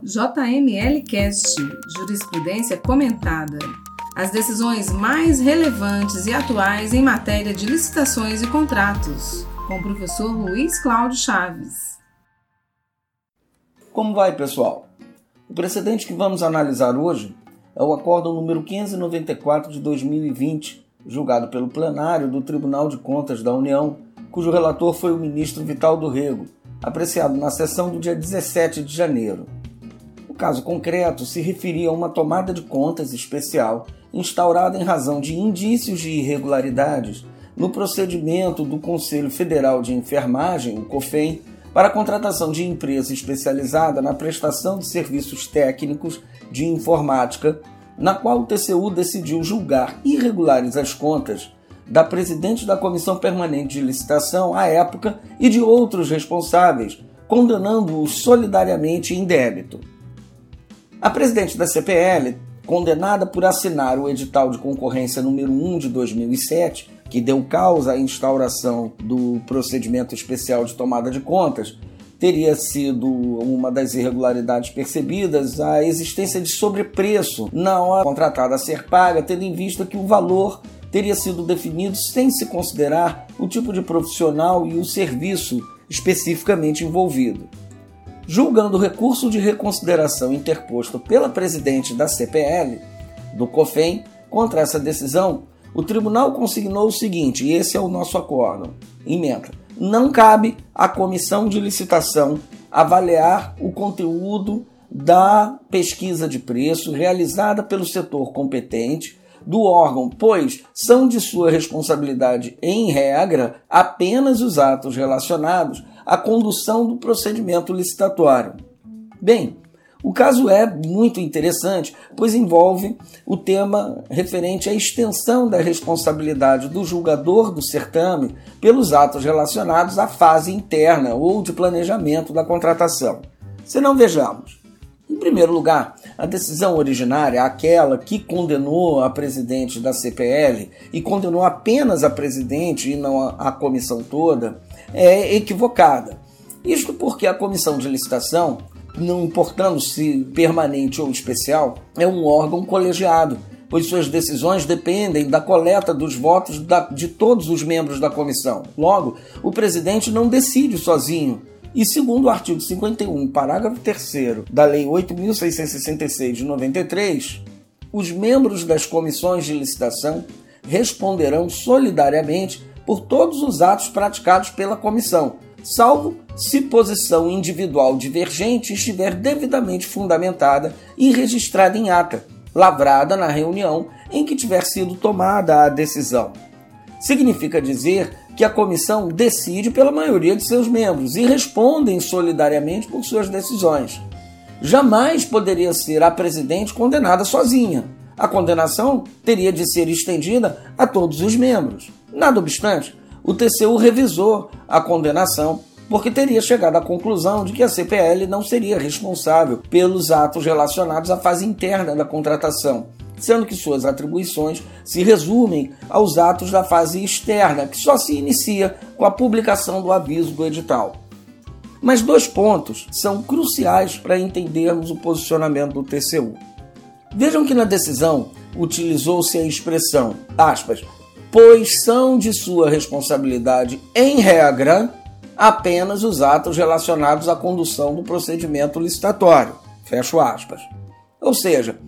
JML Cast Jurisprudência Comentada. As decisões mais relevantes e atuais em matéria de licitações e contratos, com o professor Luiz Cláudio Chaves. Como vai, pessoal? O precedente que vamos analisar hoje é o Acórdão número 594 de 2020, julgado pelo plenário do Tribunal de Contas da União, cujo relator foi o ministro Vital do Rego, apreciado na sessão do dia 17 de janeiro caso concreto se referia a uma tomada de contas especial instaurada em razão de indícios de irregularidades no procedimento do Conselho Federal de Enfermagem, o COFEM, para a contratação de empresa especializada na prestação de serviços técnicos de informática, na qual o TCU decidiu julgar irregulares as contas da presidente da Comissão Permanente de Licitação à época e de outros responsáveis, condenando-os solidariamente em débito. A presidente da CPL, condenada por assinar o edital de concorrência número 1 de 2007, que deu causa à instauração do procedimento especial de tomada de contas, teria sido uma das irregularidades percebidas a existência de sobrepreço na hora contratada a ser paga, tendo em vista que o valor teria sido definido sem se considerar o tipo de profissional e o serviço especificamente envolvido. Julgando o recurso de reconsideração interposto pela presidente da CPL, do COFEM, contra essa decisão, o tribunal consignou o seguinte, e esse é o nosso acordo, emenda, não cabe à comissão de licitação avaliar o conteúdo da pesquisa de preço realizada pelo setor competente do órgão, pois são de sua responsabilidade, em regra, apenas os atos relacionados à condução do procedimento licitatório. Bem, o caso é muito interessante, pois envolve o tema referente à extensão da responsabilidade do julgador do certame pelos atos relacionados à fase interna ou de planejamento da contratação. Se não vejamos, em primeiro lugar, a decisão originária, aquela que condenou a presidente da CPL e condenou apenas a presidente e não a, a comissão toda, é equivocada. Isto porque a comissão de licitação, não importando se permanente ou especial, é um órgão colegiado, pois suas decisões dependem da coleta dos votos de todos os membros da comissão. Logo, o presidente não decide sozinho e segundo o artigo 51, parágrafo 3 da Lei 8.666 de 93, os membros das comissões de licitação responderão solidariamente por todos os atos praticados pela comissão, salvo se posição individual divergente estiver devidamente fundamentada e registrada em ata, lavrada na reunião em que tiver sido tomada a decisão. Significa dizer que a comissão decide pela maioria de seus membros e respondem solidariamente por suas decisões. Jamais poderia ser a presidente condenada sozinha. A condenação teria de ser estendida a todos os membros. Nada obstante, o TCU revisou a condenação porque teria chegado à conclusão de que a CPL não seria responsável pelos atos relacionados à fase interna da contratação sendo que suas atribuições se resumem aos atos da fase externa, que só se inicia com a publicação do aviso do edital. Mas dois pontos são cruciais para entendermos o posicionamento do TCU. Vejam que na decisão utilizou-se a expressão, aspas, pois são de sua responsabilidade, em regra, apenas os atos relacionados à condução do procedimento licitatório. Fecho aspas. Ou seja,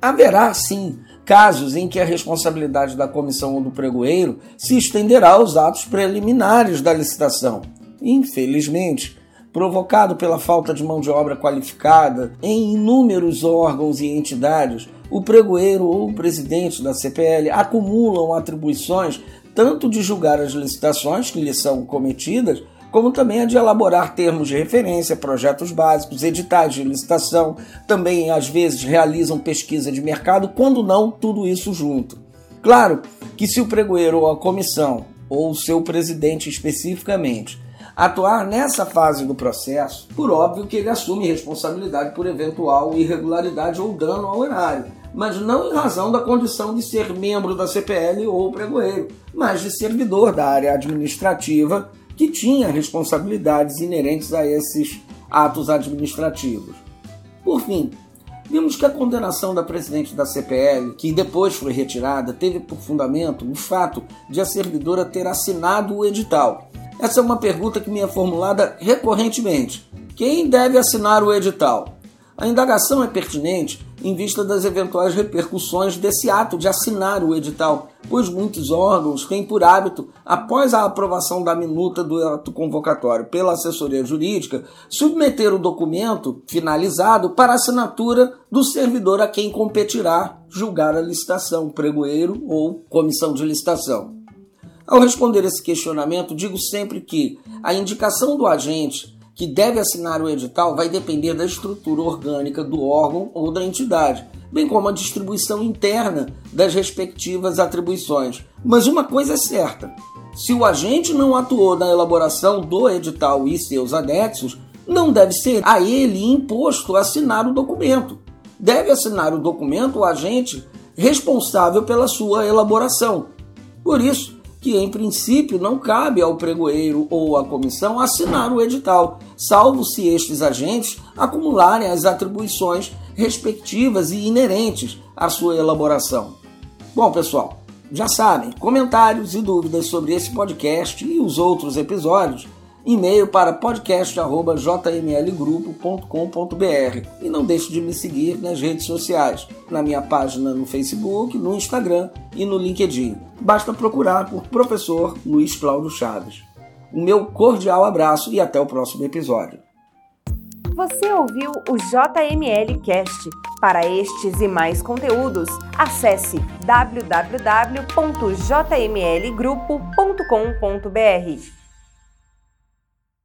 Haverá, sim, casos em que a responsabilidade da comissão ou do pregoeiro se estenderá aos atos preliminares da licitação. Infelizmente, provocado pela falta de mão de obra qualificada em inúmeros órgãos e entidades, o pregoeiro ou o presidente da CPL acumulam atribuições tanto de julgar as licitações que lhes são cometidas, como também a de elaborar termos de referência, projetos básicos, editais de licitação, também às vezes realizam pesquisa de mercado, quando não, tudo isso junto. Claro que se o pregoeiro ou a comissão, ou o seu presidente especificamente, atuar nessa fase do processo, por óbvio que ele assume responsabilidade por eventual irregularidade ou dano ao erário, mas não em razão da condição de ser membro da CPL ou pregoeiro, mas de servidor da área administrativa que tinha responsabilidades inerentes a esses atos administrativos. Por fim, vimos que a condenação da presidente da CPL, que depois foi retirada, teve por fundamento o fato de a servidora ter assinado o edital. Essa é uma pergunta que me é formulada recorrentemente. Quem deve assinar o edital? A indagação é pertinente em vista das eventuais repercussões desse ato de assinar o edital, pois muitos órgãos têm por hábito, após a aprovação da minuta do ato convocatório pela assessoria jurídica, submeter o documento finalizado para assinatura do servidor a quem competirá julgar a licitação, pregoeiro ou comissão de licitação. Ao responder esse questionamento, digo sempre que a indicação do agente que deve assinar o edital vai depender da estrutura orgânica do órgão ou da entidade, bem como a distribuição interna das respectivas atribuições. Mas uma coisa é certa: se o agente não atuou na elaboração do edital e seus anexos, não deve ser a ele imposto assinar o documento. Deve assinar o documento o agente responsável pela sua elaboração. Por isso, que em princípio não cabe ao pregoeiro ou à comissão assinar o edital, salvo se estes agentes acumularem as atribuições respectivas e inerentes à sua elaboração. Bom, pessoal, já sabem, comentários e dúvidas sobre esse podcast e os outros episódios e-mail para podcast.jmlgrupo.com.br e não deixe de me seguir nas redes sociais, na minha página no Facebook, no Instagram e no LinkedIn. Basta procurar por Professor Luiz Cláudio Chaves. O meu cordial abraço e até o próximo episódio. Você ouviu o JML Cast. Para estes e mais conteúdos, acesse www.jmlgrupo.com.br.